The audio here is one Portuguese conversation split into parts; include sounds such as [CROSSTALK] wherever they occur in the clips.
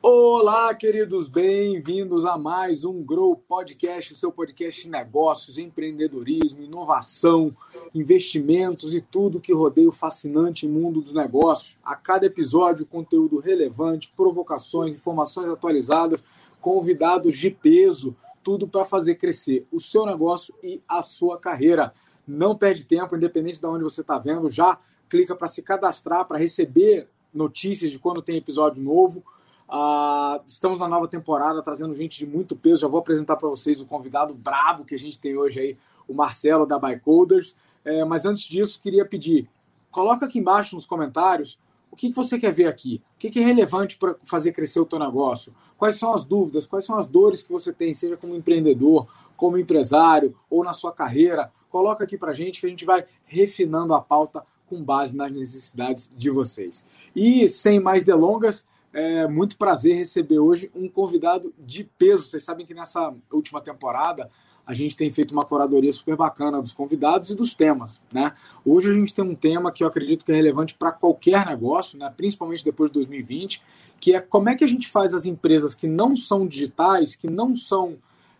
Olá, queridos, bem-vindos a mais um Grow Podcast, o seu podcast de negócios, empreendedorismo, inovação, investimentos e tudo que rodeia o fascinante mundo dos negócios. A cada episódio, conteúdo relevante, provocações, informações atualizadas, convidados de peso, tudo para fazer crescer o seu negócio e a sua carreira. Não perde tempo, independente de onde você está vendo, já clica para se cadastrar, para receber notícias de quando tem episódio novo Uh, estamos na nova temporada, trazendo gente de muito peso. Já vou apresentar para vocês o convidado brabo que a gente tem hoje aí, o Marcelo da Bycoders. É, mas antes disso, queria pedir, coloca aqui embaixo nos comentários o que, que você quer ver aqui, o que, que é relevante para fazer crescer o teu negócio, quais são as dúvidas, quais são as dores que você tem, seja como empreendedor, como empresário ou na sua carreira. Coloca aqui para gente que a gente vai refinando a pauta com base nas necessidades de vocês. E sem mais delongas, é muito prazer receber hoje um convidado de peso. Vocês sabem que nessa última temporada a gente tem feito uma curadoria super bacana dos convidados e dos temas, né? Hoje a gente tem um tema que eu acredito que é relevante para qualquer negócio, né? Principalmente depois de 2020, que é como é que a gente faz as empresas que não são digitais, que não são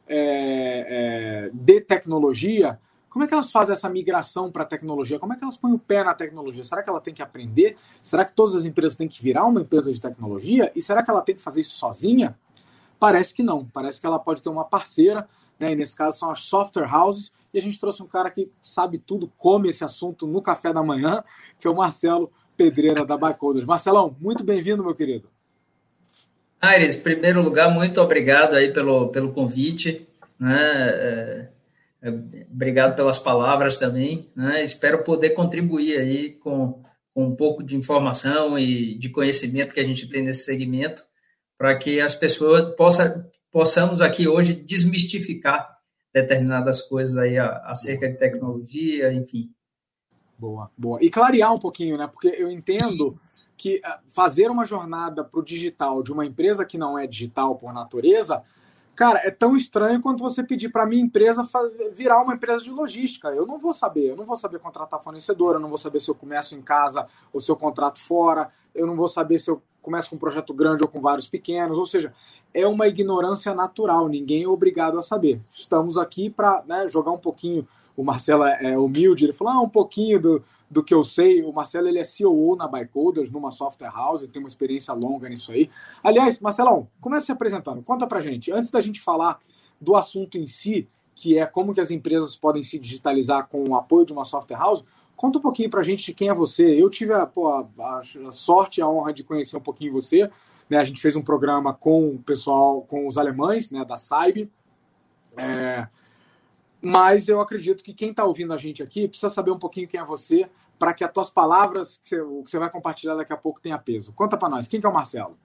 é, é, de tecnologia, como é que elas fazem essa migração para a tecnologia? Como é que elas põem o pé na tecnologia? Será que ela tem que aprender? Será que todas as empresas têm que virar uma empresa de tecnologia? E será que ela tem que fazer isso sozinha? Parece que não. Parece que ela pode ter uma parceira, né? e nesse caso são as software houses. E a gente trouxe um cara que sabe tudo, come esse assunto no café da manhã, que é o Marcelo Pedreira da Bycoders. Marcelão, muito bem-vindo, meu querido. Aires, em primeiro lugar, muito obrigado aí pelo, pelo convite. Né? É obrigado pelas palavras também. Né? Espero poder contribuir aí com, com um pouco de informação e de conhecimento que a gente tem nesse segmento, para que as pessoas possa, possamos aqui hoje desmistificar determinadas coisas aí acerca de tecnologia, enfim. Boa, boa. E clarear um pouquinho, né? Porque eu entendo que ah, fazer uma jornada para o digital de uma empresa que não é digital por natureza Cara, é tão estranho quanto você pedir para minha empresa virar uma empresa de logística. Eu não vou saber, eu não vou saber contratar fornecedor, eu não vou saber se eu começo em casa ou se eu contrato fora, eu não vou saber se eu começo com um projeto grande ou com vários pequenos. Ou seja, é uma ignorância natural, ninguém é obrigado a saber. Estamos aqui para né, jogar um pouquinho o Marcelo é, é humilde, ele falou ah, um pouquinho do, do que eu sei. O Marcelo ele é CEO na Bycoders, numa software house, ele tem uma experiência longa nisso aí. Aliás, Marcelão, começa se apresentando, conta pra gente, antes da gente falar do assunto em si, que é como que as empresas podem se digitalizar com o apoio de uma software house, conta um pouquinho pra gente de quem é você. Eu tive a, pô, a, a sorte e a honra de conhecer um pouquinho você. Né? A gente fez um programa com o pessoal, com os alemães, né, da SAIB. É, mas eu acredito que quem está ouvindo a gente aqui precisa saber um pouquinho quem é você, para que as tuas palavras, que você, vai compartilhar daqui a pouco, tenha peso. Conta para nós, quem que é o Marcelo?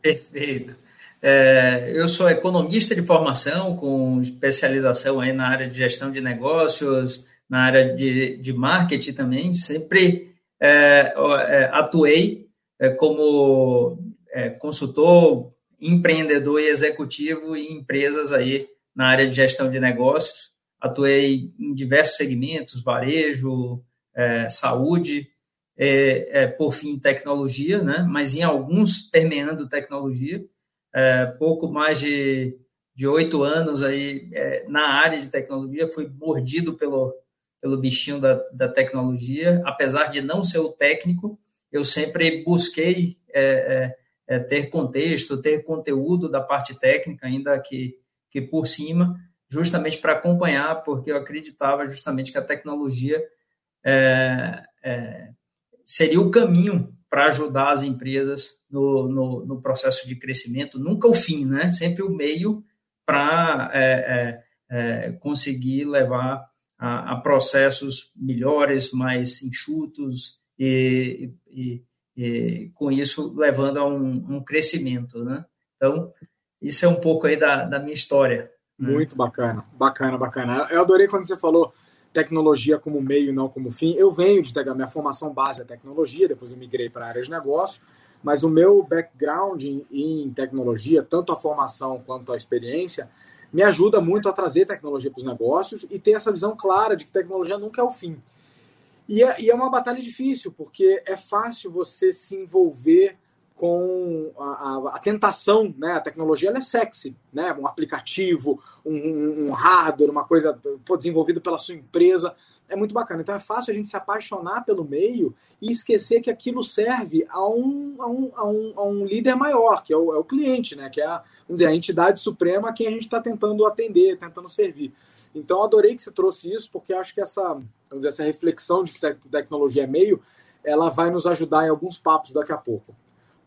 Perfeito. É, eu sou economista de formação, com especialização aí na área de gestão de negócios, na área de, de marketing também. Sempre é, é, atuei é, como é, consultor, empreendedor e executivo em empresas aí na área de gestão de negócios atuei em diversos segmentos, varejo, é, saúde, é, é, por fim, tecnologia, né? mas em alguns permeando tecnologia. É, pouco mais de oito anos aí é, na área de tecnologia, fui mordido pelo, pelo bichinho da, da tecnologia, apesar de não ser o técnico, eu sempre busquei é, ter contexto, ter conteúdo da parte técnica, ainda que, que por cima, justamente para acompanhar, porque eu acreditava justamente que a tecnologia é, é, seria o caminho para ajudar as empresas no, no, no, processo de crescimento, nunca o fim, né? Sempre o meio para é, é, é, conseguir levar a, a, processos melhores, mais enxutos e, e, e, com isso levando a um, um, crescimento, né? Então, isso é um pouco aí da, da minha história. Hum. Muito bacana, bacana, bacana. Eu adorei quando você falou tecnologia como meio e não como fim. Eu venho de minha formação base é tecnologia, depois eu migrei para a área de negócio, mas o meu background em, em, tecnologia, tanto a formação quanto a experiência, me ajuda muito a trazer tecnologia para os negócios e ter essa visão clara de que tecnologia nunca é o fim. E é, e é uma batalha difícil, porque é fácil você se envolver com a, a, a, tentação, né? A tecnologia é sexy, né? Um aplicativo, um, um hardware, uma coisa pô, desenvolvida pela sua empresa, é muito bacana. Então é fácil a gente se apaixonar pelo meio e esquecer que aquilo serve a um, a um, a um, a um líder maior, que é o, é o, cliente, né? Que é a, dizer, a entidade suprema a quem a gente está tentando atender, tentando servir. Então adorei que você trouxe isso, porque acho que essa, vamos dizer, essa reflexão de que tecnologia é meio, ela vai nos ajudar em alguns papos daqui a pouco.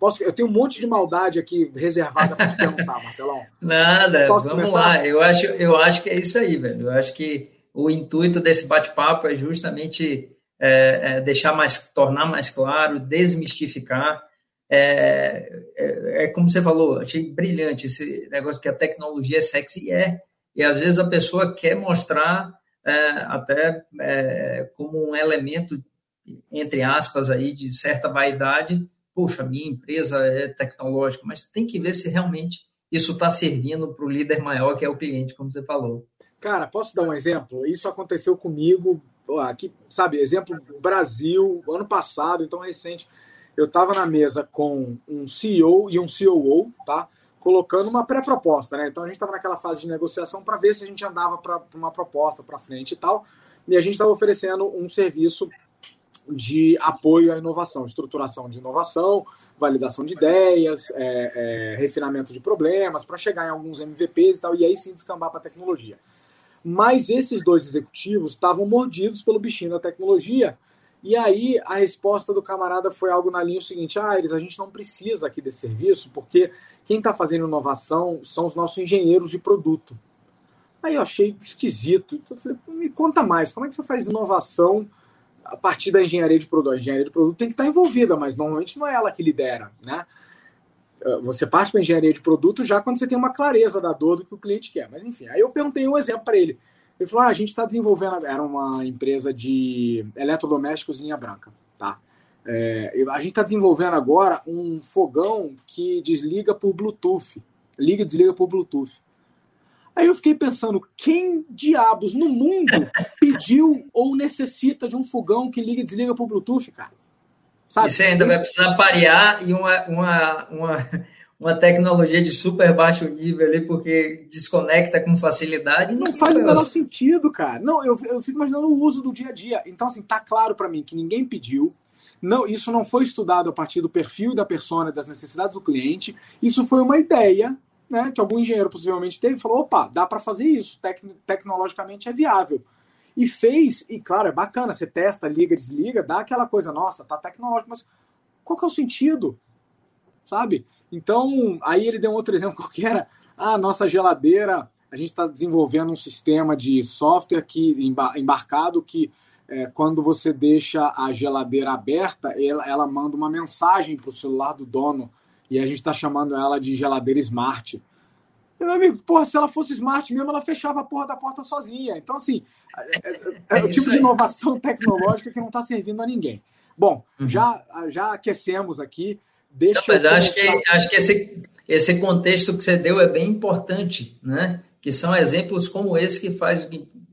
Posso, eu tenho um monte de maldade aqui reservada para te perguntar, [LAUGHS] Marcelão. Nada, vamos começar? lá. Eu acho, eu acho que é isso aí, velho. Eu acho que o intuito desse bate-papo é justamente é, é deixar mais, tornar mais claro, desmistificar. É, é, é, como você falou, achei brilhante esse negócio que a tecnologia é sexy e é. E às vezes a pessoa quer mostrar é, até é, como um elemento, entre aspas, aí, de certa vaidade, poxa, minha empresa é tecnológica, mas tem que ver se realmente isso está servindo para o líder maior, que é o cliente, como você falou. Cara, posso dar um exemplo? Isso aconteceu comigo, aqui, sabe, exemplo Brasil, ano passado, então recente. Eu estava na mesa com um CEO e um COO, tá? Colocando uma pré-proposta, né? Então a gente estava naquela fase de negociação para ver se a gente andava para uma proposta para frente e tal. E a gente estava oferecendo um serviço de apoio à inovação, estruturação de inovação, validação de ideias, é, é, refinamento de problemas, para chegar em alguns MVPs e tal, e aí sim descambar para a tecnologia. Mas esses dois executivos estavam mordidos pelo bichinho da tecnologia, e aí a resposta do camarada foi algo na linha seguinte: ah, eles, a gente não precisa aqui desse serviço, porque quem está fazendo inovação são os nossos engenheiros de produto. Aí eu achei esquisito. Então eu falei, me conta mais, como é que você faz inovação? A partir da engenharia de produto. A engenharia de produto tem que estar envolvida, mas normalmente não é ela que lidera, né? Eh, você parte para engenharia de produto já quando você tem uma clareza da dor do que o cliente quer. Mas enfim, aí eu perguntei um exemplo para ele. Ele falou: ah, a gente está desenvolvendo. Era uma empresa de eletrodomésticos linha branca, tá? É, a gente está desenvolvendo agora um fogão que desliga por Bluetooth. Liga e desliga por Bluetooth. Aí eu fiquei pensando, quem diabos no mundo pediu ou necessita de um fogão que liga e desliga por Bluetooth, cara? Sabe? E você ainda vai precisar parear e uma, uma, uma, uma tecnologia de super baixo nível ali, porque desconecta com facilidade. Não, não faz o menor sentido, cara. Não, eu, eu fico imaginando o uso do dia a dia. Então, assim, tá claro para mim que ninguém pediu. Não, isso não foi estudado a partir do perfil da persona, das necessidades do cliente. Isso foi uma ideia né, que algum engenheiro possivelmente teve falou: opa, dá para fazer isso, tec tecnologicamente é viável. E fez, e claro, é bacana, você testa, liga, desliga, dá aquela coisa, nossa, tá tecnológico, mas qual que é o sentido? Sabe? Então, aí ele deu um outro [LAUGHS] exemplo que era a nossa geladeira, a gente está desenvolvendo um sistema de software que embarcado que é, quando você deixa a geladeira aberta, ela, ela manda uma mensagem para o celular do dono e a gente está chamando ela de geladeira smart. meu amigo, porra, se ela fosse smart mesmo, ela fechava a porra da porta sozinha. Então, assim, é, é, é, é o tipo de inovação [LAUGHS] tecnológica que não está servindo a ninguém. Bom, uhum. já, já aquecemos aqui. Deixa não, eu acho que, acho que esse, esse contexto que você deu é bem importante, né? Que são exemplos como esse que faz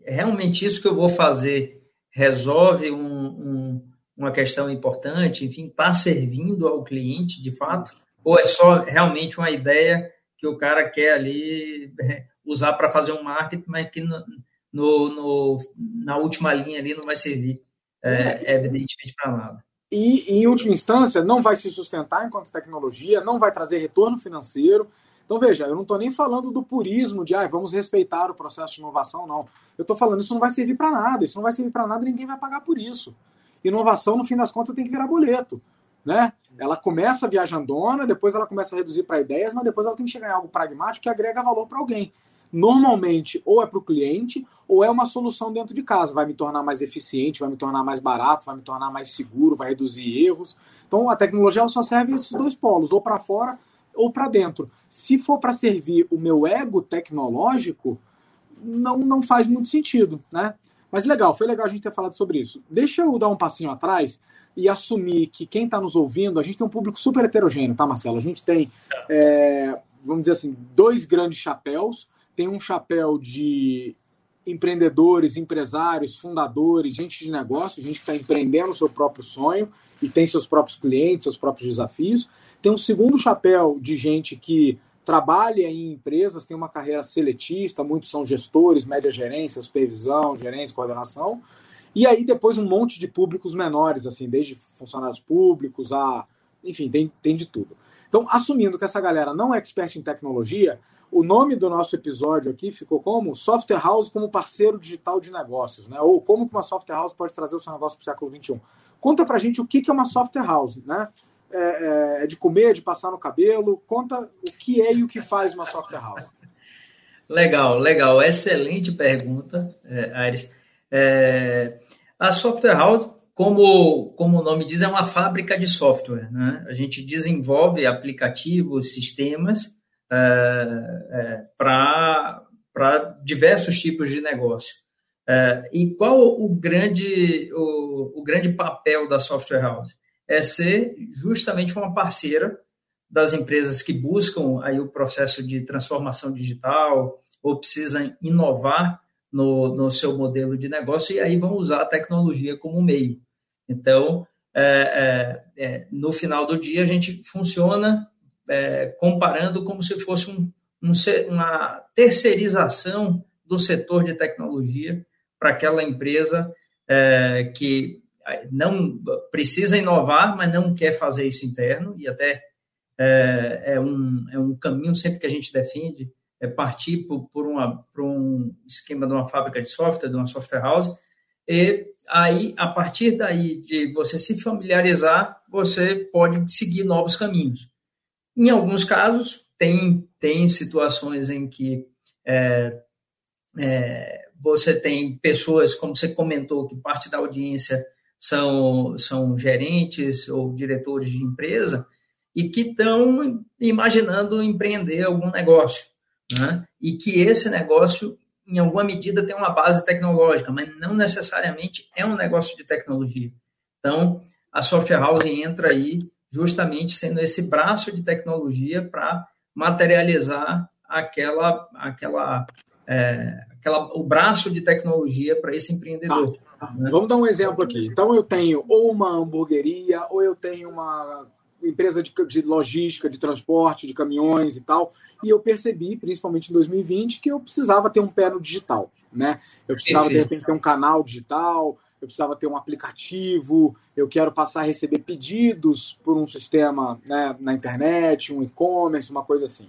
realmente isso que eu vou fazer resolve um, um, uma questão importante, enfim, está servindo ao cliente de fato ou é só realmente uma ideia que o cara quer ali é, usar para fazer um marketing, mas que no, no, no, na última linha ali não vai servir, é, evidentemente, para nada. E, em última instância, não vai se sustentar enquanto tecnologia, não vai trazer retorno financeiro. Então, veja, eu não estou nem falando do purismo de ah, vamos respeitar o processo de inovação, não. Eu estou falando isso não vai servir para nada, isso não vai servir para nada ninguém vai pagar por isso. Inovação, no fim das contas, tem que virar boleto né? Ela começa viajandona, depois ela começa a reduzir para ideias, mas depois ela tem que chegar em algo pragmático que agrega valor para alguém. Normalmente, ou é para o cliente, ou é uma solução dentro de casa. Vai me tornar mais eficiente, vai me tornar mais barato, vai me tornar mais seguro, vai reduzir erros. Então, a tecnologia só serve esses dois polos, ou para fora ou para dentro. Se for para servir o meu ego tecnológico, não, não faz muito sentido, né? Mas legal, foi legal a gente ter falado sobre isso. Deixa eu dar um passinho atrás e assumir que quem está nos ouvindo, a gente tem um público super heterogêneo, tá, Marcelo? A gente tem, é, vamos dizer assim, dois grandes chapéus. tem um chapéu de empreendedores, empresários, fundadores, gente de negócio, gente que está empreendendo o seu próprio sonho e tem seus próprios clientes, seus próprios desafios. Tem um segundo chapéu de gente que trabalha em empresas, tem uma carreira seletista, muitos são gestores, média gerência, supervisão, gerência, coordenação. E aí depois um monte de públicos menores, assim, desde funcionários públicos a. Enfim, tem, tem de tudo. Então, assumindo que essa galera não é expert em tecnologia, o nome do nosso episódio aqui ficou como Software House como parceiro digital de negócios, né? Ou como que uma software house pode trazer o seu negócio para o século XXI. Conta pra gente o que é uma software house, né? É, é, é, de comer, de passar no cabelo? Conta o que é e o que faz uma software house. Legal, legal. Excelente pergunta, é, Aires. É, a software house, como, como o nome diz, é uma fábrica de software. Né? A gente desenvolve aplicativos, sistemas é, é, para diversos tipos de negócio. É, e qual o grande, o, o grande papel da software house? É ser justamente uma parceira das empresas que buscam aí o processo de transformação digital ou precisam inovar no, no seu modelo de negócio e aí vão usar a tecnologia como meio. Então, é, é, é, no final do dia, a gente funciona é, comparando como se fosse um, um, uma terceirização do setor de tecnologia para aquela empresa é, que não precisa inovar, mas não quer fazer isso interno, e até é, é, um, é um caminho sempre que a gente defende, é partir por, por, uma, por um esquema de uma fábrica de software, de uma software house, e aí, a partir daí de você se familiarizar, você pode seguir novos caminhos. Em alguns casos, tem, tem situações em que é, é, você tem pessoas, como você comentou, que parte da audiência são, são gerentes ou diretores de empresa e que estão imaginando empreender algum negócio. Né? E que esse negócio, em alguma medida, tem uma base tecnológica, mas não necessariamente é um negócio de tecnologia. Então, a Software House entra aí justamente sendo esse braço de tecnologia para materializar aquela, aquela, é, aquela, o braço de tecnologia para esse empreendedor. Tá. Vamos dar um exemplo aqui. Então, eu tenho ou uma hamburgueria, ou eu tenho uma empresa de, de, logística, de transporte, de caminhões e tal, e eu percebi, principalmente em 2020, que eu precisava ter um pé no digital, né? Eu precisava, de repente, ter um canal digital, eu precisava ter um aplicativo, eu quero passar a receber pedidos por um sistema né, na internet, um e-commerce, uma coisa assim.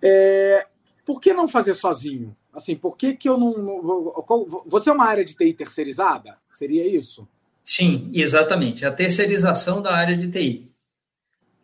É, por que não fazer sozinho? Assim, por que, que eu não, não. Você é uma área de TI terceirizada? Seria isso? Sim, exatamente. A terceirização da área de TI.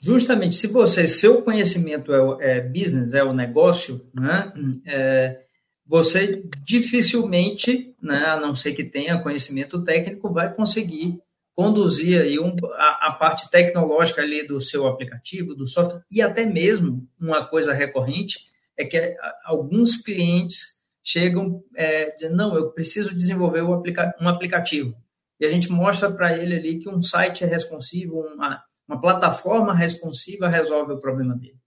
Justamente, se você, seu conhecimento é, é business, é o negócio, né? É, você dificilmente, né, a não ser que tenha conhecimento técnico, vai conseguir conduzir aí um, a, a, parte tecnológica ali do seu aplicativo, do software, e até mesmo uma coisa recorrente é que alguns clientes chegam é, dizendo, não, eu preciso desenvolver um, aplica um aplicativo. E a gente mostra para ele ali que um site é responsivo, uma, uma plataforma responsiva resolve o problema dele.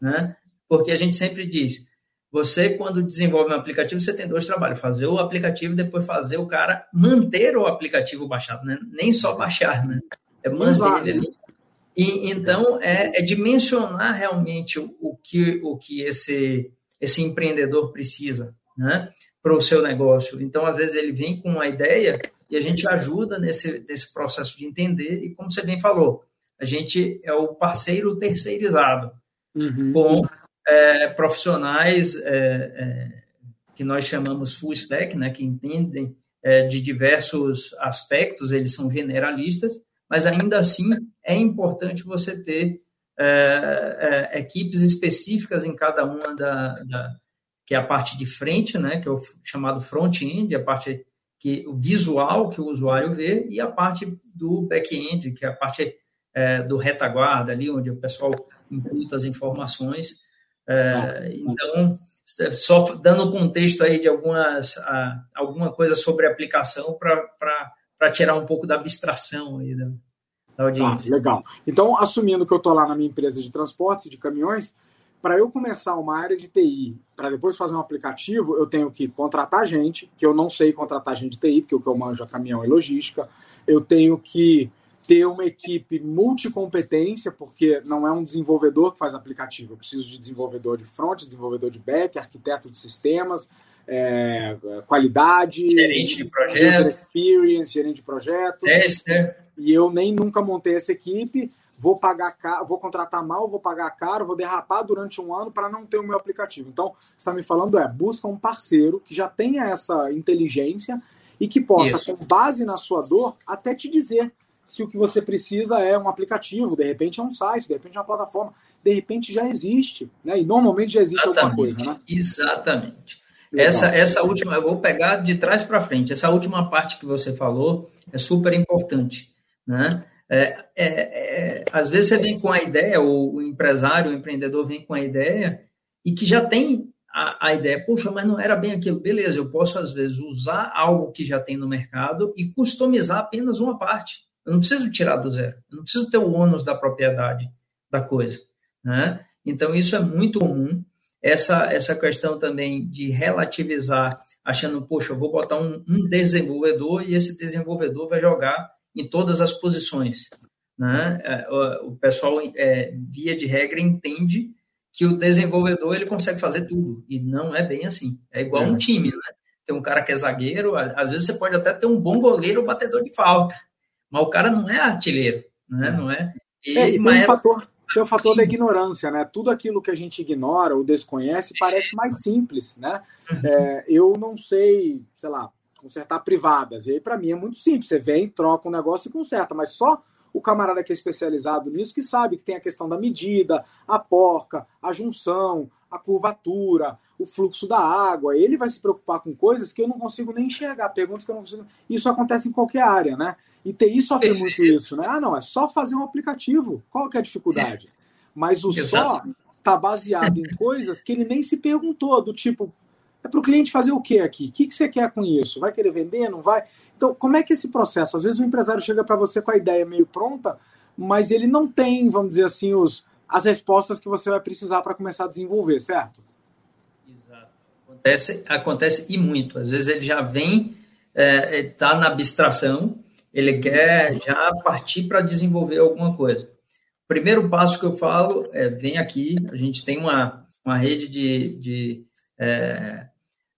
Né? Porque a gente sempre diz, você, quando desenvolve um aplicativo, você tem dois trabalhos: fazer o aplicativo e depois fazer o cara manter o aplicativo baixado, né? Nem só baixar, né? É manter ele ali. E, então, é, é dimensionar realmente o, o, que, o que esse, esse empreendedor precisa, né? Para o seu negócio. Então, às vezes, ele vem com uma ideia e a gente ajuda nesse, nesse processo de entender. E, como você bem falou, a gente é o parceiro terceirizado. Uhum. com é, profissionais é, é, que nós chamamos full stack, né, que entendem é, de diversos aspectos, eles são generalistas, mas ainda assim é importante você ter é, é, equipes específicas em cada uma da, da, que é a parte de frente, né, que é o chamado front-end, a parte que o visual que o usuário vê e a parte do back-end, que é a parte do retaguarda ali, onde o pessoal imputa as informações é, então, só dando contexto aí de algumas, alguma coisa sobre aplicação para tirar um pouco da abstração aí da, da audiência. Tá, legal. Então, assumindo que eu estou lá na minha empresa de transportes, de caminhões, para eu começar uma área de TI, para depois fazer um aplicativo, eu tenho que contratar gente, que eu não sei contratar gente de TI, porque o que eu manjo é caminhão e logística. Eu tenho que ter uma equipe multicompetência, porque não é um desenvolvedor que faz aplicativo. Eu preciso de desenvolvedor de front, desenvolvedor de back, arquiteto de sistemas, é, qualidade, gerente de projeto, experience, gerente de projetos. Tester. E eu nem nunca montei essa equipe vou pagar caro, vou contratar mal, vou pagar caro, vou derrapar durante um ano para não ter o meu aplicativo. Então, você está me falando é busca um parceiro que já tenha essa inteligência e que possa, Isso. com base na sua dor, até te dizer se o que você precisa é um aplicativo, de repente é um site, de repente é uma plataforma, de repente já existe, né? E normalmente já existe Exatamente. alguma coisa, né? Exatamente. Essa, essa última, eu vou pegar de trás para frente. Essa última parte que você falou é super importante, né? É, é, é, às vezes você vem com a ideia, o, o, empresário, o empreendedor vem com a ideia e que já tem a, a, ideia, puxa, mas não era bem aquilo. Beleza, eu posso às vezes usar algo que já tem no mercado e customizar apenas uma parte. Eu não preciso tirar do zero, eu não preciso ter o ônus da propriedade da coisa. Né? Então, isso é muito comum. Essa, essa questão também de relativizar, achando, poxa, eu vou botar um, um desenvolvedor e esse desenvolvedor vai jogar em todas as posições. Né? É, o pessoal, é, via de regra, entende que o desenvolvedor ele consegue fazer tudo, e não é bem assim. É igual é. um time, né? Tem um cara que é zagueiro, às vezes você pode até ter um bom goleiro ou batedor de falta, mas o cara não é artilheiro, né? não é? E, é, e tem, um fator, tem o fator da ignorância, né? Tudo aquilo que a gente ignora ou desconhece parece mais simples, né? Uhum. É, eu não sei, sei lá, consertar privadas. E aí, para mim, é muito simples. Você vem, troca um negócio e conserta, mas só o camarada que é especializado nisso que sabe que tem a questão da medida, a porca, a junção, a curvatura, o fluxo da água. Ele vai se preocupar com coisas que eu não consigo nem enxergar, perguntas que eu não consigo. Isso acontece em qualquer área, né? E TI sofre muito isso, né? Ah, não, é só fazer um aplicativo. Qual que é a dificuldade? Mas o só tá baseado em coisas que ele nem se perguntou, do tipo, é para o cliente fazer o que aqui? O que, que você quer com isso? Vai querer vender? Não vai? Então, como é que é esse processo? Às vezes o empresário chega para você com a ideia meio pronta, mas ele não tem, vamos dizer assim, os, as respostas que você vai precisar para começar a desenvolver, certo? Exato. Acontece, acontece e muito. Às vezes ele já vem, está é, é tá na abstração, ele quer já partir para desenvolver alguma coisa. O primeiro passo que eu falo é: vem aqui, a gente tem uma, uma rede de, de é,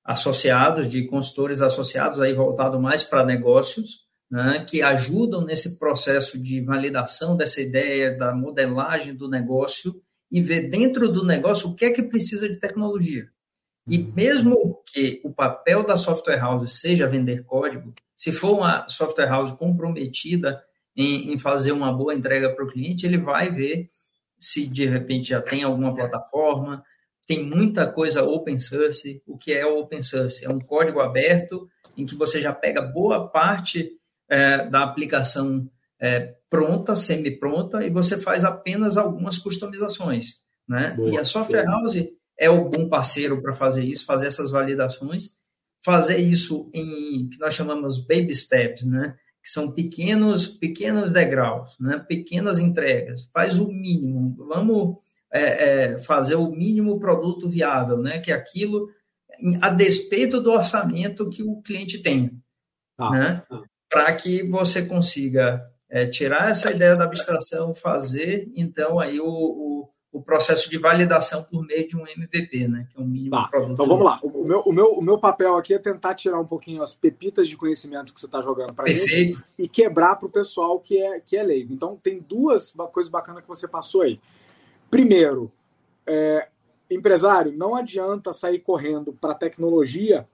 associados, de consultores associados, aí voltado mais para negócios, né, que ajudam nesse processo de validação dessa ideia, da modelagem do negócio e ver dentro do negócio o que é que precisa de tecnologia. E mesmo que o papel da software house seja vender código, se for uma software house comprometida em, em fazer uma boa entrega para o cliente, ele vai ver se de repente já tem alguma plataforma, tem muita coisa open source. O que é open source? É um código aberto em que você já pega boa parte é, da aplicação é, pronta, semi-pronta, e você faz apenas algumas customizações. Né? Boa, e a Software boa. House é o bom parceiro para fazer isso, fazer essas validações, fazer isso em que nós chamamos baby steps, né? que são pequenos pequenos degraus, né? pequenas entregas. Faz o mínimo. Vamos é, é, fazer o mínimo produto viável, né? Que é aquilo a despeito do orçamento que o cliente tem, ah, né? Ah. Para que você consiga é, tirar essa ideia da abstração, fazer então aí o, o, o, processo de validação por meio de um MVP, né? Que é um mínimo tá. produto. Então vamos lá. O meu, o, meu, o meu papel aqui é tentar tirar um pouquinho as pepitas de conhecimento que você está jogando para gente e quebrar para o pessoal que é, que é leigo. Então tem duas coisas bacanas que você passou aí. Primeiro, é, empresário, não adianta sair correndo para a tecnologia,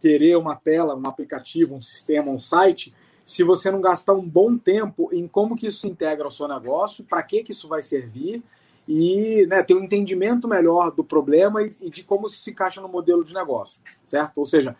querer uma tela, um aplicativo, um sistema, um site, se você não gastar um bom tempo em como que isso se integra ao seu negócio, para que, que isso vai servir e né, ter um entendimento melhor do problema e, e, de como isso se encaixa no modelo de negócio, certo? Ou seja,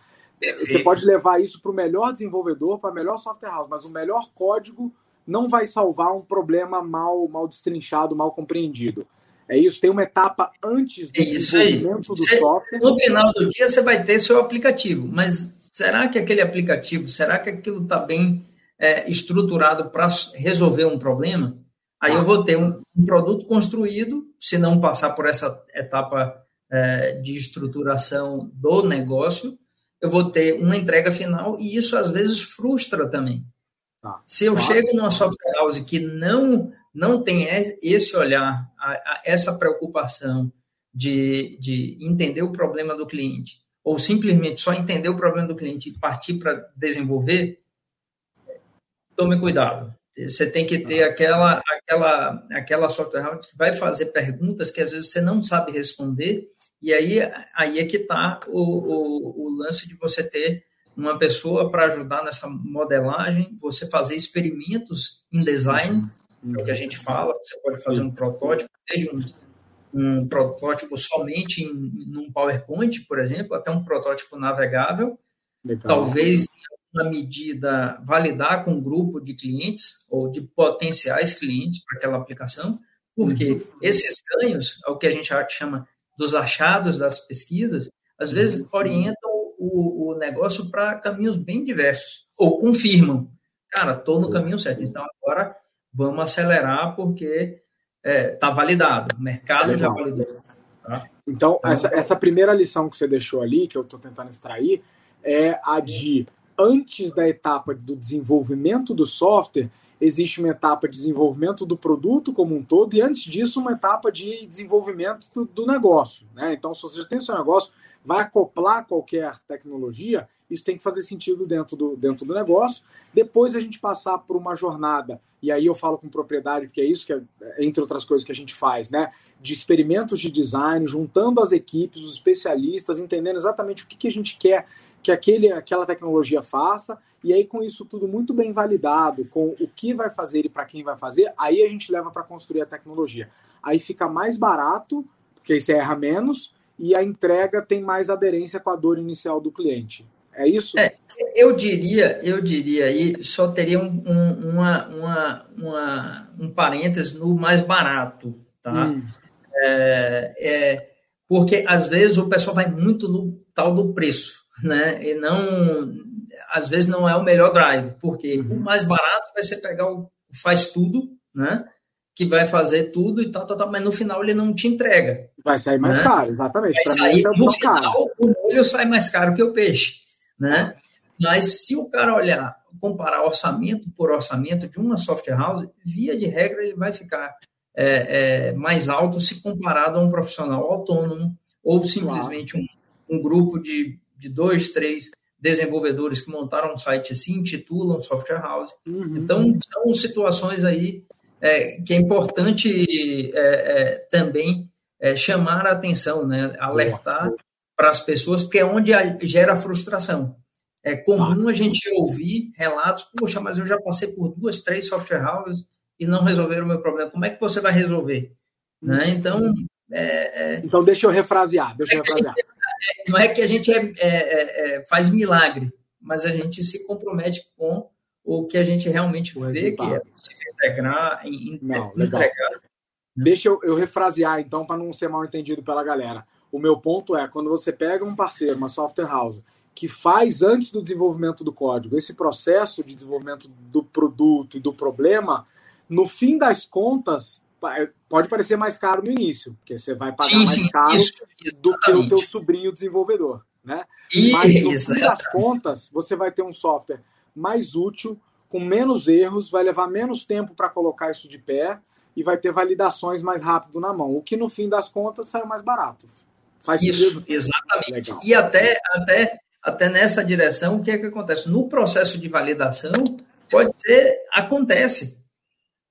você pode levar isso para o melhor desenvolvedor, para a melhor software house, mas o melhor código não vai salvar um problema mal, mal destrinchado, mal compreendido. É isso, tem uma etapa antes do é desenvolvimento do software. No final do dia você vai ter seu aplicativo, mas será que aquele aplicativo, será que aquilo está bem é, estruturado para resolver um problema? Aí ah. eu vou ter um, um, produto construído, se não passar por essa etapa é, de estruturação do negócio, eu vou ter uma entrega final e isso às vezes frustra também. Se eu ah. chego numa software house que não não tem esse olhar, a, a, essa preocupação de, de entender o problema do cliente, ou simplesmente só entender o problema do cliente e partir para desenvolver, tome cuidado. Você tem que ter aquela, aquela, aquela software house que vai fazer perguntas que às vezes você não sabe responder, e aí, aí é que está o, o, o lance de você ter uma pessoa para ajudar nessa modelagem, você fazer experimentos em design, é o que a gente fala, você pode fazer um protótipo, desde um, um protótipo somente em num PowerPoint, por exemplo, até um protótipo navegável, Legal. talvez alguma medida validar com um grupo de clientes ou de potenciais clientes para aquela aplicação, porque uhum. esses ganhos, é o que a gente chama dos achados das pesquisas, às vezes uhum. O, o negócio para caminhos bem diversos, ou confirmam, cara, estou no caminho certo, então agora vamos acelerar porque está é, tá validado, o mercado Legal. já validou. Tá? Então, então, essa, essa primeira lição que você deixou ali, que eu estou tentando extrair, é a de antes da etapa do desenvolvimento do software, existe uma etapa de desenvolvimento do produto como um todo, e antes disso, uma etapa de desenvolvimento do, do negócio. Né? Então, se você já tem o seu negócio, vai acoplar qualquer tecnologia, isso tem que fazer sentido dentro do, dentro do negócio. Depois a gente passar por uma jornada, e aí eu falo com propriedade, porque é isso que, é, entre outras coisas que a gente faz, né? De experimentos de design, juntando as equipes, os especialistas, entendendo exatamente o que, que a gente quer que aquele, aquela tecnologia faça, e aí com isso tudo muito bem validado, com o que vai fazer e para quem vai fazer, aí a gente leva para construir a tecnologia. Aí fica mais barato, porque aí você erra menos, e a entrega tem mais aderência com a dor inicial do cliente. É isso? É, eu diria, eu diria aí, só teria um, um, uma, uma, uma, um parênteses no mais barato, tá? Hum. É, é, porque às vezes o pessoal vai muito no tal do preço, né? E não, às vezes não é o melhor drive, porque uhum. o mais barato vai ser pegar o faz tudo, né? Que vai fazer tudo e tal, tal, tal, mas no final ele não te entrega. Vai sair mais né? caro, exatamente. Vai sair, no final, o molho sai mais caro que o peixe, né? Mas se o cara olhar, comparar orçamento por orçamento de uma software house, via de regra ele vai ficar é, é, mais alto se comparado a um profissional autônomo ou simplesmente claro. um, um, grupo de, de dois, três desenvolvedores que montaram um site e se intitulam software house. Uhum. Então, são situações aí é, que é importante é, é, também é, chamar a atenção, né? alertar para as pessoas, porque é onde gera frustração. É comum a gente ouvir relatos, poxa, mas eu já passei por duas, três software houses e não resolveram o meu problema. Como é que você vai resolver? Né? Então, é, é, então deixa eu refrasear. Deixa eu refrasear. [LAUGHS] não é que a gente faz milagre, mas a gente se compromete com o que a gente realmente o vê resultado. que é integrar, in, não, entregar. Deixa eu, eu refrasear, então, para não ser mal entendido pela galera. O meu ponto é, quando você pega um parceiro, uma software house, que faz antes do desenvolvimento do código, esse processo de desenvolvimento do produto e do problema, no fim das contas, pode parecer mais caro no início, porque você vai pagar sim, mais sim, caro isso, do que o teu sobrinho desenvolvedor, né? E, Mas no fim das contas, você vai ter um software mais útil, com menos erros, vai levar menos tempo para colocar isso de pé e vai ter validações mais rápido na mão, o que no fim das contas saiu mais barato. Faz isso, sentido? exatamente. Legal. E até, até, até nessa direção, o que é que acontece? No processo de validação, pode ser, acontece,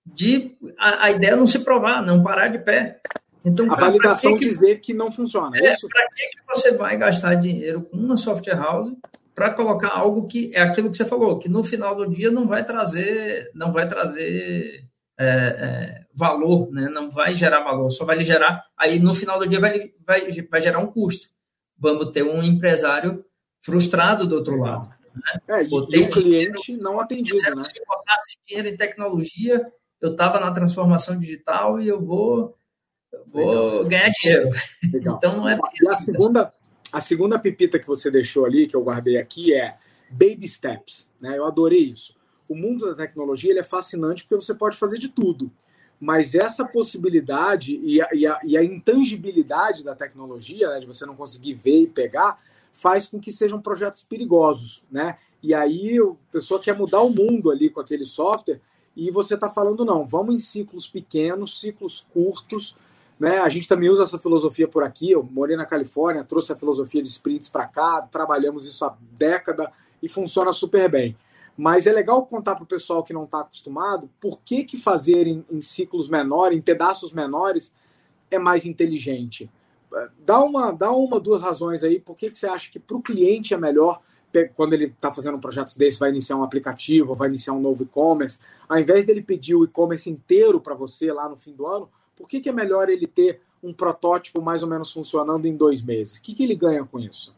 de a, a ideia não se provar, não parar de pé. Então, a validação que, dizer que não funciona. É, é para que, que você vai gastar dinheiro com uma software house para colocar algo que é aquilo que você falou, que no final do dia não vai trazer, não vai trazer é, é, valor, né? não vai gerar valor, só vai lhe gerar, aí no final do dia vai, vai, vai gerar um custo. Vamos ter um empresário frustrado do outro lado. Né? É, e, o cliente dinheiro, não atendido. Né? Se eu botasse dinheiro em tecnologia, eu estava na transformação digital e eu vou, vou ganhar dinheiro. Legal. [LAUGHS] Então não é. E a segunda, a segunda pipita que você deixou ali, que eu guardei aqui, é baby steps. Né? Eu adorei isso. O mundo da tecnologia ele é fascinante porque você pode fazer de tudo. Mas essa possibilidade e a, e a, e a intangibilidade da tecnologia, né, de você não conseguir ver e pegar, faz com que sejam projetos perigosos, né? E aí a pessoa quer mudar o mundo ali com aquele software e você está falando, não, vamos em ciclos pequenos, ciclos curtos, né? A gente também usa essa filosofia por aqui. Eu morei na Califórnia, trouxe a filosofia de sprints para cá, trabalhamos isso há década e funciona super bem. Mas é legal contar para o pessoal que não está acostumado por que, que fazer em, em, ciclos menores, em pedaços menores, é mais inteligente. Dá uma, dá uma, duas razões aí. Por que, que você acha que para o cliente é melhor quando ele está fazendo um projeto desse, vai iniciar um aplicativo, vai iniciar um novo e-commerce, ao invés dele pedir o e-commerce inteiro para você lá no fim do ano, por que, que é melhor ele ter um protótipo mais ou menos funcionando em dois meses? O que, que ele ganha com isso?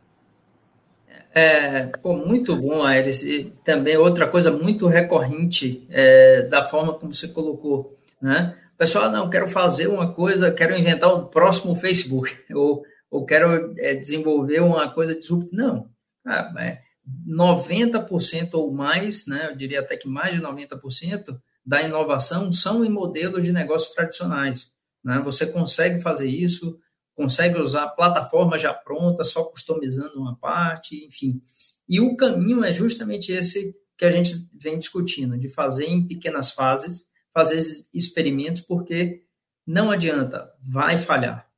É, pô, muito bom, Aires. E também outra coisa muito recorrente é, da forma como você colocou, né? Pessoal, não, quero fazer uma coisa, quero inventar o próximo Facebook, [LAUGHS] ou, ou quero é, desenvolver uma coisa disruptiva. Não, ah, é, 90% ou mais, né, eu diria até que mais de 90% da inovação são em modelos de negócios tradicionais. Né? Você consegue fazer isso consegue usar plataforma já pronta, só customizando uma parte, enfim. E o caminho é justamente esse que a gente vem discutindo, de fazer em pequenas fases, fazer experimentos, porque não adianta, vai falhar.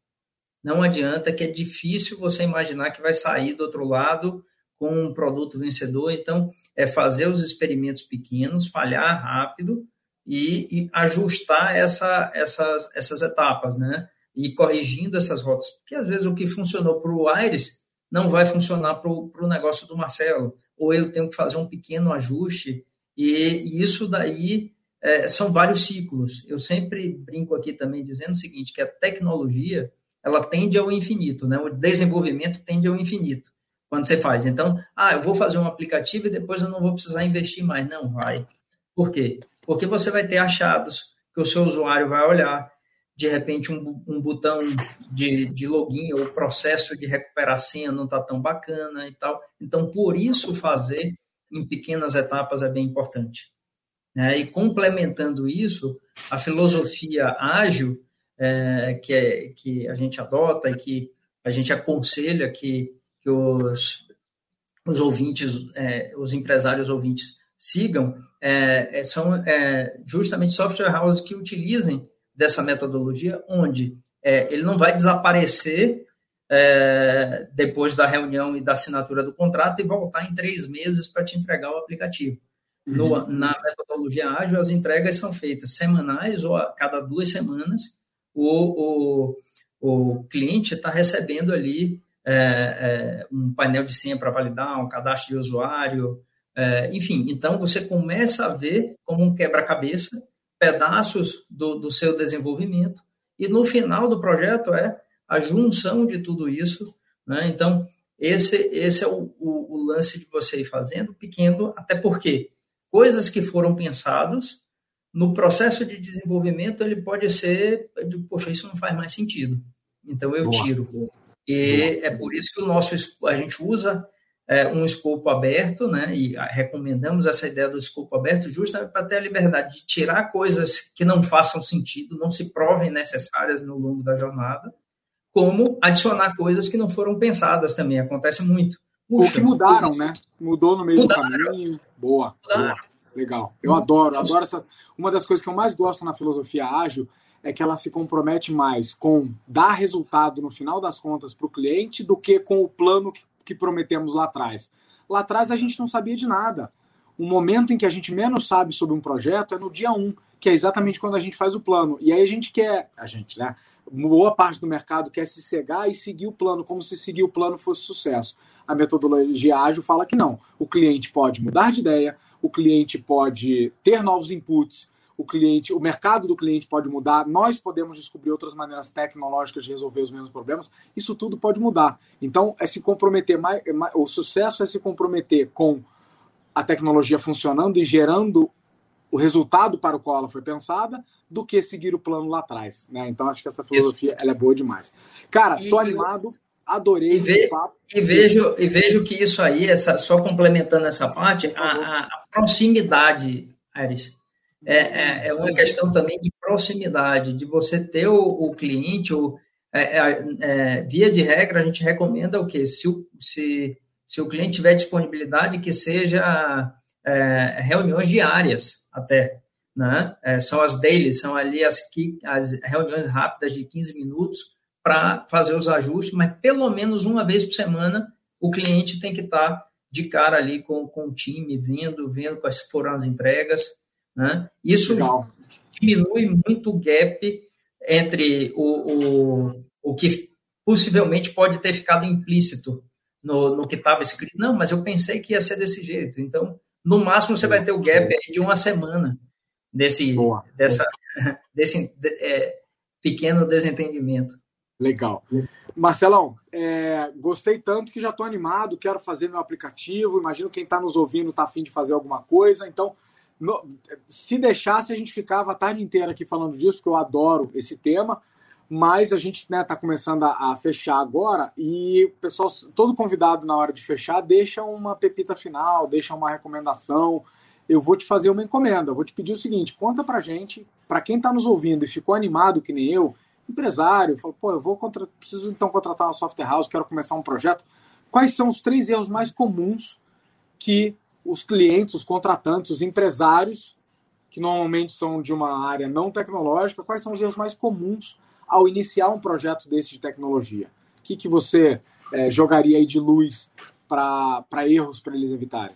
Não adianta que é difícil você imaginar que vai sair do outro lado com um produto vencedor. Então, é fazer os experimentos pequenos, falhar rápido e, e ajustar essa, essas, essas etapas, né? e corrigindo essas rotas. Porque às vezes o que funcionou para o Aires não vai funcionar para o negócio do Marcelo, ou eu tenho que fazer um pequeno ajuste, e, e isso daí é, são vários ciclos. Eu sempre brinco aqui também dizendo o seguinte, que a tecnologia ela tende ao infinito, né? o desenvolvimento tende ao infinito quando você faz. Então, ah, eu vou fazer um aplicativo e depois eu não vou precisar investir mais. Não vai. Por quê? Porque você vai ter achados que o seu usuário vai olhar, de repente um, um botão de, de login ou processo de recuperar senha não está tão bacana e tal. Então, por isso fazer em pequenas etapas é bem importante. Né? E complementando isso, a filosofia ágil é, que, é, que a gente adota e que a gente aconselha que, que os, os ouvintes, é, os empresários ouvintes sigam, é, é são é, justamente software houses que utilizem dessa metodologia, onde é, ele não vai desaparecer é, depois da reunião e da assinatura do contrato e voltar em três meses para te entregar o aplicativo. Uhum. No, na metodologia ágil, as entregas são feitas semanais ou a cada duas semanas. O, o, o cliente está recebendo ali é, um painel de senha para validar, um cadastro de usuário, é, enfim. Então, você começa a ver como um quebra-cabeça pedaços do, do seu desenvolvimento, e no final do projeto é a junção de tudo isso. Né? Então, esse, esse é o, o, o, lance de você ir fazendo pequeno, até porque coisas que foram pensadas no processo de desenvolvimento, ele pode ser, de, poxa, isso não faz mais sentido. Então, eu Boa. tiro. E Boa. é por isso que o nosso, a gente usa é, um escopo aberto, né? E recomendamos essa ideia do escopo aberto justamente para ter a liberdade de tirar coisas que não façam sentido, não se provem necessárias no longo da jornada, como adicionar coisas que não foram pensadas também. Acontece muito. Puxa, Ou que mudaram, né? Mudou no meio mudaram. do caminho. Boa, boa. Legal. Eu adoro, adoro essa. Uma das coisas que eu mais gosto na filosofia ágil é que ela se compromete mais com dar resultado no final das contas para o cliente do que com o plano que que prometemos lá atrás. Lá atrás a gente não sabia de nada. O momento em que a gente menos sabe sobre um projeto é no dia 1, que é exatamente quando a gente faz o plano. E aí a gente quer, a gente, né? Boa parte do mercado quer se cegar e seguir o plano, como se seguir o plano fosse sucesso. A metodologia ágil fala que não. O cliente pode mudar de ideia, o cliente pode ter novos inputs, o cliente, o mercado do cliente pode mudar, nós podemos descobrir outras maneiras tecnológicas de resolver os mesmos problemas, isso tudo pode mudar. Então, é se comprometer mais, é o sucesso é se comprometer com a tecnologia funcionando e gerando o resultado para o qual ela foi pensada, do que seguir o plano lá atrás, né? Então acho que essa filosofia ela é boa demais. Cara, e, tô animado, adorei e, ve, e vejo e vejo que isso aí, essa só complementando essa parte, a, a, proximidade, Aris, é, é, é uma questão também de proximidade, de você ter o, o cliente, o, é, é, é, via de regra, a gente recomenda o quê? Se o, se, se o cliente tiver disponibilidade, que seja reuniões diárias até, né? São as daily, são ali as, as reuniões rápidas de 15 minutos para fazer os ajustes, mas pelo menos uma vez por semana o cliente tem que estar tá de cara ali com, com o time, vendo, vendo quais foram as entregas. Né? Isso Legal. diminui muito o gap entre o, o, o que possivelmente pode ter ficado implícito no, no que estava escrito. Não, mas eu pensei que ia ser desse jeito. Então, no máximo, você vai ter o gap de uma semana desse, Boa. dessa, [LAUGHS] desse é, pequeno desentendimento. Legal. Marcelão, é, gostei tanto que já estou animado, quero fazer meu aplicativo. Imagino quem está nos ouvindo está afim de fazer alguma coisa. Então, no, se deixasse, a gente ficava a tarde inteira aqui falando disso, porque eu adoro esse tema. Mas a gente está né, tá começando a, a, fechar agora e o pessoal, todo convidado na hora de fechar, deixa uma pepita final, deixa uma recomendação. Eu vou te fazer uma encomenda. vou te pedir o seguinte: conta pra gente, para quem está nos ouvindo e ficou animado que nem eu, empresário, falou, pô, eu vou contra... preciso então contratar uma software house, quero começar um projeto. Quais são os três erros mais comuns que os clientes, os contratantes, os empresários, que normalmente são de uma área não tecnológica, quais são os erros mais comuns ao iniciar um projeto desse de tecnologia? O que, que você é, jogaria aí de luz para erros para eles evitarem?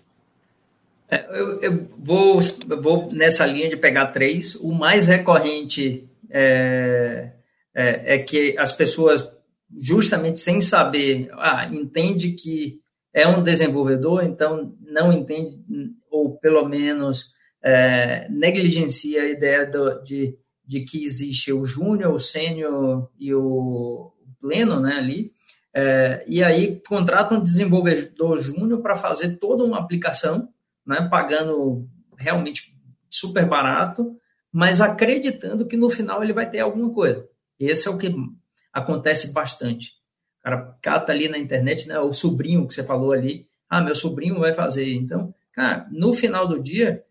É, eu, eu vou, vou nessa linha de pegar três. O mais recorrente é, é, é que as pessoas, justamente sem saber, ah, entende que é um desenvolvedor, então não entende, ou pelo menos é, negligencia a ideia do, de, de que existe o júnior, o sênior e o pleno né, ali, é, e aí contrata um desenvolvedor júnior para fazer toda uma aplicação, né, pagando realmente super barato, mas acreditando que no final ele vai ter alguma coisa. Esse é o que acontece bastante. O cara cata ali na internet, né, o sobrinho que você falou ali, ah, meu sobrinho vai fazer. Então, cara, no final do dia,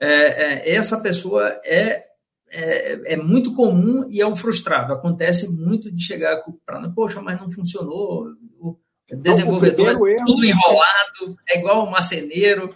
é, é, essa pessoa é, é, é, muito comum e é um frustrado. Acontece muito de chegar para, poxa, mas não funcionou. O desenvolvedor então, o é tudo enrolado, é igual o marceneiro.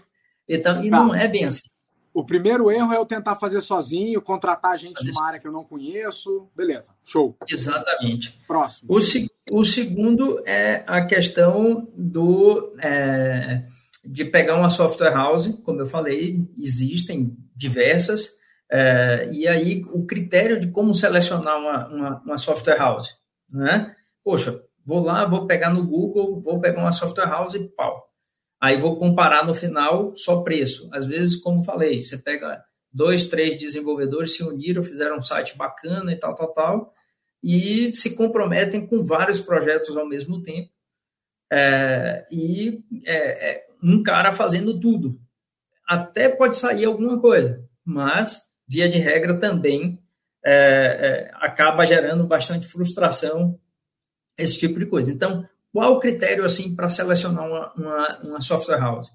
Então, e tá. não é bem assim. O primeiro erro é eu tentar fazer sozinho, contratar gente de uma área que eu não conheço. Beleza, show. Exatamente. Próximo. O, o segundo é a questão do é, de pegar uma software house, como eu falei, existem diversas, é, e aí o critério de como selecionar uma, uma, uma software house. Né? Poxa, vou lá, vou pegar no Google, vou pegar uma software house e pau Aí vou comparar no final só preço. Às vezes, como falei, você pega dois, três desenvolvedores se uniram, fizeram um site bacana e tal, tal, tal, e se comprometem com vários projetos ao mesmo tempo. É, e é, é um cara fazendo tudo. Até pode sair alguma coisa, mas, via de regra, também é, é acaba gerando bastante frustração esse tipo de coisa. Então, qual o critério assim para selecionar uma, uma, uma, software house?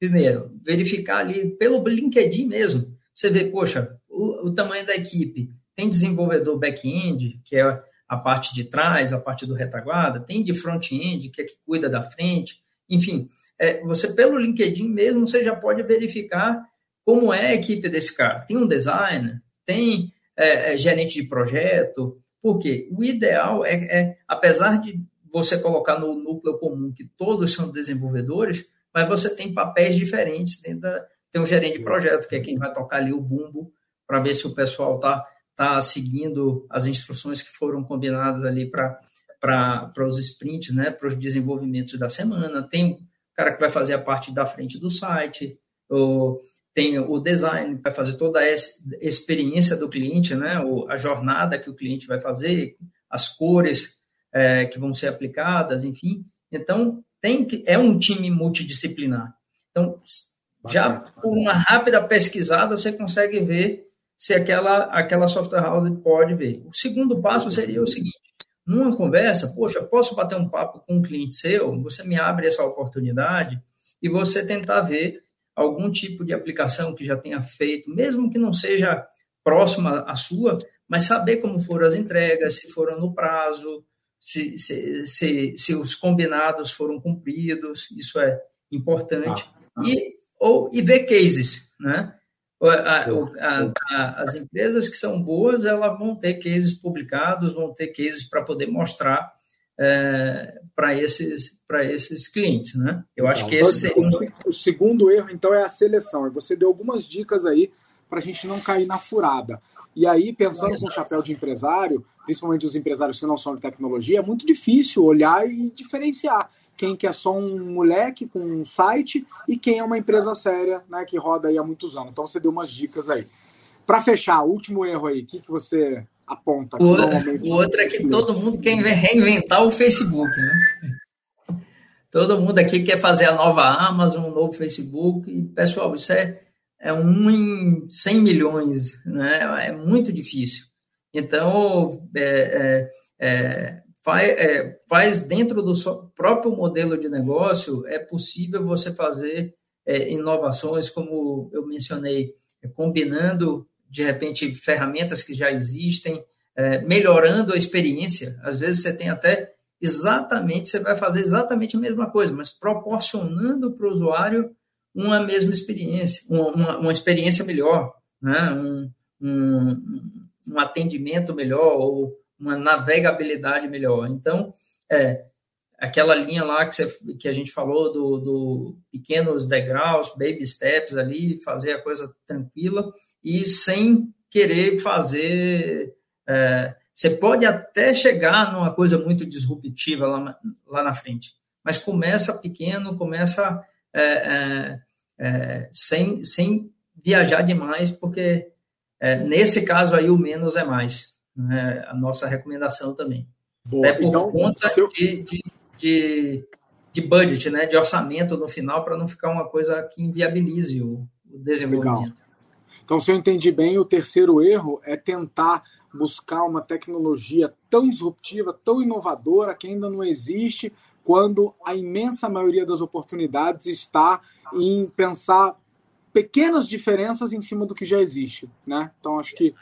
Primeiro, verificar ali pelo LinkedIn mesmo. Você vê, poxa, o, o tamanho da equipe. Tem desenvolvedor back-end, que é a parte de trás, a parte do retaguarda. Tem de front-end, que é que cuida da frente. Enfim, é, você pelo LinkedIn mesmo, você já pode verificar como é a equipe desse cara. Tem um designer, tem é, é, gerente de projeto. Porque o ideal é, é apesar de você colocar no núcleo comum que todos são desenvolvedores, mas você tem papéis diferentes dentro da, tem um gerente de projeto, que é quem vai tocar ali o bumbo para ver se o pessoal está tá seguindo as instruções que foram combinadas ali para os sprints, né, para os desenvolvimentos da semana. Tem o cara que vai fazer a parte da frente do site, ou tem o design, vai fazer toda a experiência do cliente, né, a jornada que o cliente vai fazer, as cores é, que vão ser aplicadas, enfim. Então, tem que, é um time multidisciplinar. Então, já por uma rápida pesquisada, você consegue ver se aquela, aquela software house pode ver. O segundo passo seria o seguinte: numa conversa, poxa, posso bater um papo com um cliente seu? Você me abre essa oportunidade e você tentar ver algum tipo de aplicação que já tenha feito, mesmo que não seja próxima à sua, mas saber como foram as entregas, se foram no prazo, se, se, se, se os combinados foram cumpridos, isso é importante. Ah, ah. E, ou, e ver cases, né? A, a, a, as empresas que são boas, elas vão ter cases publicados, vão ter cases para poder mostrar é, para esses, esses clientes, né? Eu então, acho que esse seria... o, o segundo erro, então, é a seleção. Você deu algumas dicas aí para a gente não cair na furada. E aí, pensando com o chapéu de empresário, principalmente os empresários que não são de tecnologia, é muito difícil olhar e diferenciar quem que é só um moleque com um site e quem é uma empresa séria, né, que roda aí há muitos anos. Então você deu umas dicas aí. Para fechar, último erro aí, o que, que você aponta? O, o outro é que todo mundo quer reinventar o Facebook, né? Todo mundo aqui quer fazer a nova Amazon, um novo Facebook. E, pessoal, isso é, é um em 100 milhões, né? É muito difícil. Então, é, é, é faz, é, faz dentro do próprio modelo de negócio, é possível você fazer é, inovações, como eu mencionei, combinando, de repente, ferramentas que já existem, é, melhorando a experiência. Às vezes você tem até exatamente, você vai fazer exatamente a mesma coisa, mas proporcionando para o usuário uma mesma experiência, uma, uma experiência melhor, né? um, um, um atendimento melhor ou uma navegabilidade melhor. Então, é, aquela linha lá que, você, que a gente falou do, do, pequenos degraus, baby steps ali, fazer a coisa tranquila e sem querer fazer. É, você pode até chegar numa coisa muito disruptiva lá, lá na frente, mas começa pequeno, começa é, é, é sem, sem viajar demais, porque é, nesse caso aí o menos é mais né, a nossa recomendação também. Boa. Até por então, conta seu... de, de, de, de, budget, né, de orçamento no final, para não ficar uma coisa que inviabilize o, o desenvolvimento. Legal. Então, se eu entendi bem, o terceiro erro é tentar buscar uma tecnologia tão disruptiva, tão inovadora, que ainda não existe, quando a imensa maioria das oportunidades está em pensar pequenas diferenças em cima do que já existe, né? Então acho que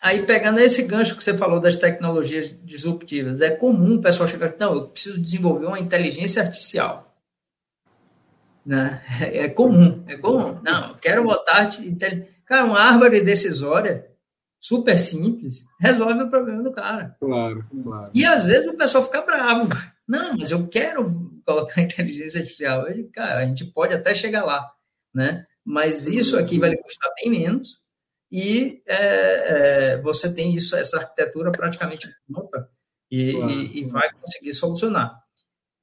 aí pegando esse gancho que você falou das tecnologias disruptivas, é comum o pessoal chegar, não, eu preciso desenvolver uma inteligência artificial, né? É comum, é comum. Não, eu quero botar cara, uma árvore decisória super simples resolve o problema do cara. Claro, claro. E às vezes o pessoal fica bravo. Não, mas eu quero colocar [LAUGHS] inteligência artificial. Ele, cara, a gente pode até chegar lá, né? mas isso aqui vai lhe custar bem menos e é, é, você tem isso, essa arquitetura praticamente pronta e, claro. e, e vai conseguir solucionar.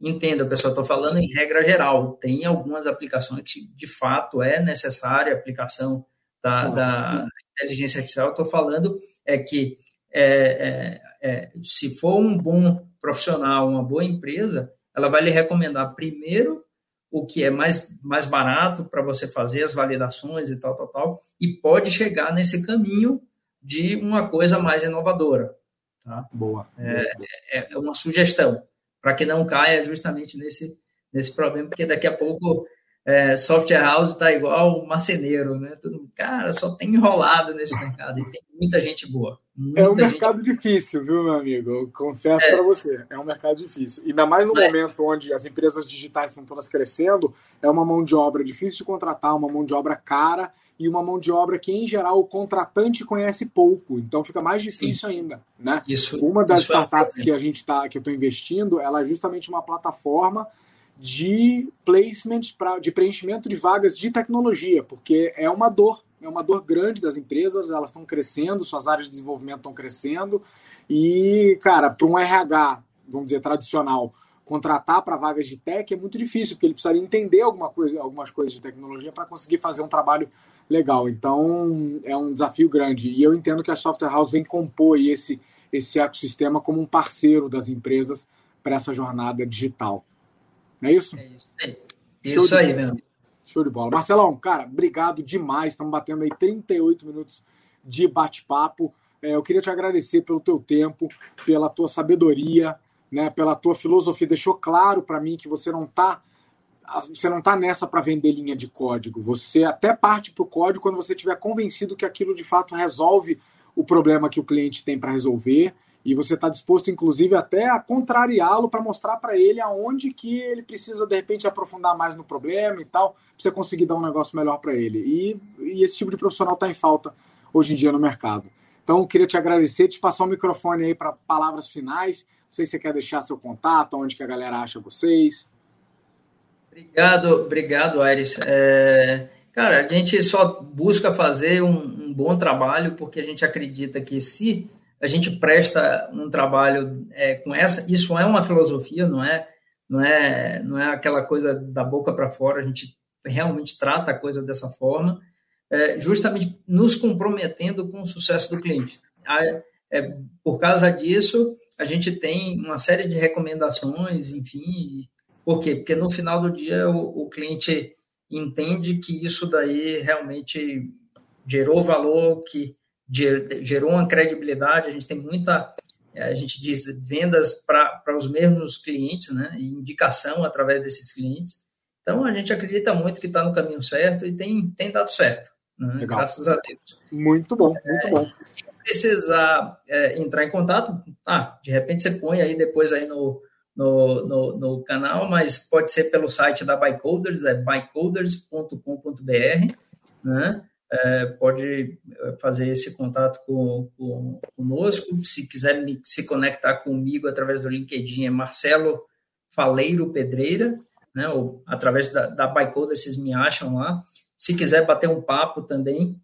Entenda, pessoal, estou falando em regra geral. Tem algumas aplicações que, de fato, é necessária a aplicação da, da inteligência artificial. Estou falando é que é, é, é, se for um bom profissional, uma boa empresa, ela vai lhe recomendar primeiro o que é mais, mais barato para você fazer as validações e tal, tal, tal, e pode chegar nesse caminho de uma coisa mais inovadora. Tá? Boa. É, é, é uma sugestão, para que não caia justamente nesse, nesse problema, porque daqui a pouco é, software house está igual marceneiro, né? Tudo, cara, só tem enrolado nesse mercado e tem muita gente boa. Muita é um mercado difícil, viu, meu amigo? Eu confesso é. para você, é um mercado difícil. Ainda mais no momento onde as empresas digitais estão todas crescendo, é uma mão de obra difícil de contratar, uma mão de obra cara e uma mão de obra que, em geral, o contratante conhece pouco. Então fica mais difícil Sim. ainda, né? Isso, uma das isso é startups é que a gente tá, que eu estou investindo, ela é justamente uma plataforma de placement, pra, de preenchimento de vagas de tecnologia, porque é uma dor, é uma dor grande das empresas, elas estão crescendo, suas áreas de desenvolvimento estão crescendo, e, cara, para um RH, vamos dizer, tradicional, contratar para vagas de tech é muito difícil, porque ele precisaria entender alguma coisa, algumas coisas de tecnologia para conseguir fazer um trabalho legal. Então, é um desafio grande. E eu entendo que a Software House vem compor esse, esse ecossistema como um parceiro das empresas para essa jornada digital. Não é isso? É isso, é. isso aí, meu Show de bola. Marcelão, cara, obrigado demais. Estamos batendo aí 38 minutos de bate-papo. É, eu queria te agradecer pelo teu tempo, pela tua sabedoria, né, pela tua filosofia. Deixou claro para mim que você não está você não está nessa para vender linha de código. Você até parte para o código quando você estiver convencido que aquilo de fato resolve o problema que o cliente tem para resolver e você está disposto, inclusive, até a contrariá-lo para mostrar para ele aonde que ele precisa, de repente, aprofundar mais no problema e tal, para você conseguir dar um negócio melhor para ele. E, e, esse tipo de profissional está em falta hoje em dia no mercado. Então, queria te agradecer, te passar o microfone aí para palavras finais. Não sei se você quer deixar seu contato, onde que a galera acha vocês. Obrigado, obrigado, Aires. É, cara, a gente só busca fazer um, um bom trabalho porque a gente acredita que se a gente presta um trabalho é, com essa, isso é uma filosofia, não é, não é, não é aquela coisa da boca para fora, a gente realmente trata a coisa dessa forma, é, justamente nos comprometendo com o sucesso do cliente. É, por causa disso, a gente tem uma série de recomendações, enfim, por quê? Porque no final do dia o, o cliente entende que isso daí realmente gerou valor, que gerou uma credibilidade, a gente tem muita, é, a gente diz, vendas para os mesmos clientes, né, e indicação através desses clientes. Então, a gente acredita muito que está no caminho certo e tem, tem dado certo, né, graças a Deus. Muito bom, muito é, bom. Precisar é, entrar em contato, ah, de repente você põe aí depois aí no, no, no, no canal, mas pode ser pelo site da Bycoders, é bycoders.com.br, né? É, pode é, fazer esse contato com, com, conosco. Se quiser me, se conectar comigo através do LinkedIn, é Marcelo Faleiro Pedreira, né, ou através da, da Bicoder, vocês me acham lá. Se quiser bater um papo também,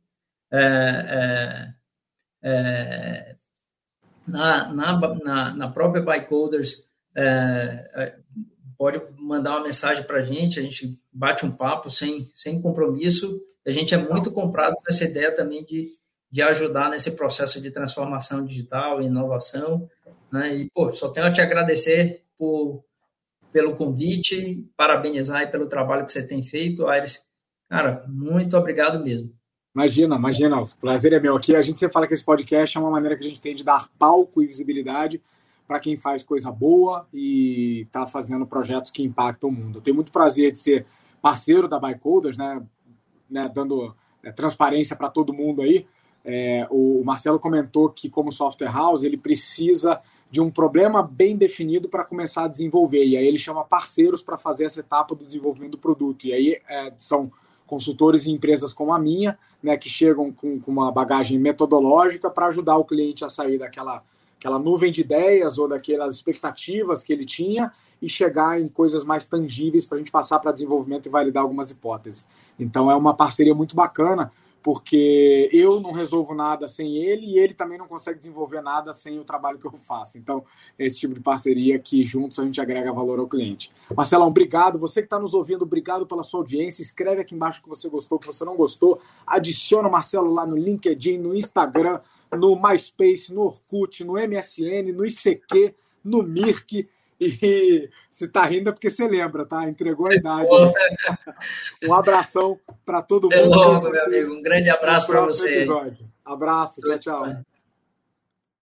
é, é, é na, na, na, na, própria Bicoders, é, pode mandar uma mensagem para a gente, a gente bate um papo sem, sem compromisso a gente é muito comprado nessa ideia também de, de ajudar nesse processo de transformação digital e inovação. Né? E, pô, só tenho a te agradecer por, pelo convite, parabenizar pelo trabalho que você tem feito, Aires. Cara, muito obrigado mesmo. Imagina, imagina, o prazer é meu aqui. A gente sempre fala que esse podcast é uma maneira que a gente tem de dar palco e visibilidade para quem faz coisa boa e está fazendo projetos que impactam o mundo. Eu tenho muito prazer de ser parceiro da Bycoders, né? Né, dando é, transparência para todo mundo aí. É, o Marcelo comentou que, como software house, ele precisa de um problema bem definido para começar a desenvolver. E aí ele chama parceiros para fazer essa etapa do desenvolvimento do produto. E aí é, são consultores e empresas como a minha, né, que chegam com, com uma bagagem metodológica para ajudar o cliente a sair daquela aquela nuvem de ideias ou daquelas expectativas que ele tinha e chegar em coisas mais tangíveis para a gente passar para desenvolvimento e validar algumas hipóteses. Então é uma parceria muito bacana, porque eu não resolvo nada sem ele e ele também não consegue desenvolver nada sem o trabalho que eu faço. Então, é esse tipo de parceria que juntos a gente agrega valor ao cliente. Marcelão, obrigado. Você que está nos ouvindo, obrigado pela sua audiência. Escreve aqui embaixo que você gostou, que você não gostou. Adiciona o Marcelo lá no LinkedIn, no Instagram, no MySpace, no Orkut, no MSN, no ICQ, no Mirk e se tá rindo é porque você lembra, tá? Entregou a idade. um abração para todo mundo. Até logo, meu amigo. Um grande abraço para você. Episódio. Abraço, tchau, tchau.